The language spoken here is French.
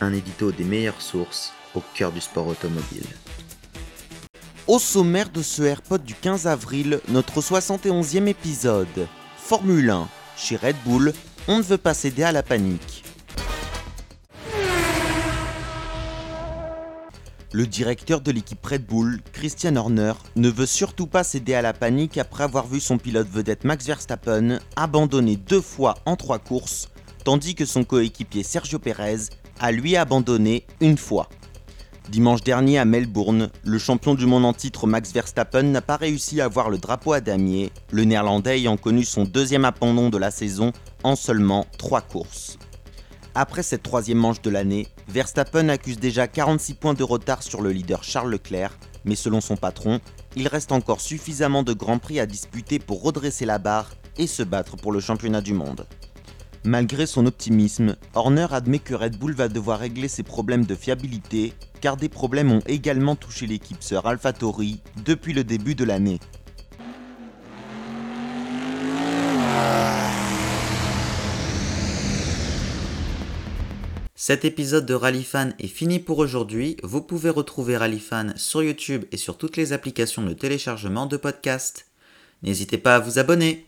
Un édito des meilleures sources au cœur du sport automobile. Au sommaire de ce AirPod du 15 avril, notre 71e épisode. Formule 1. Chez Red Bull, on ne veut pas céder à la panique. Le directeur de l'équipe Red Bull, Christian Horner, ne veut surtout pas céder à la panique après avoir vu son pilote vedette Max Verstappen abandonner deux fois en trois courses, tandis que son coéquipier Sergio Perez a lui abandonné une fois. Dimanche dernier à Melbourne, le champion du monde en titre Max Verstappen n'a pas réussi à avoir le drapeau à damier, le néerlandais ayant connu son deuxième abandon de la saison en seulement trois courses. Après cette troisième manche de l'année, Verstappen accuse déjà 46 points de retard sur le leader Charles Leclerc, mais selon son patron, il reste encore suffisamment de grands prix à disputer pour redresser la barre et se battre pour le championnat du monde. Malgré son optimisme, Horner admet que Red Bull va devoir régler ses problèmes de fiabilité, car des problèmes ont également touché l'équipe sœur AlphaTauri depuis le début de l'année. Cet épisode de Rallyfan est fini pour aujourd'hui. Vous pouvez retrouver Rallyfan sur YouTube et sur toutes les applications de téléchargement de podcasts. N'hésitez pas à vous abonner.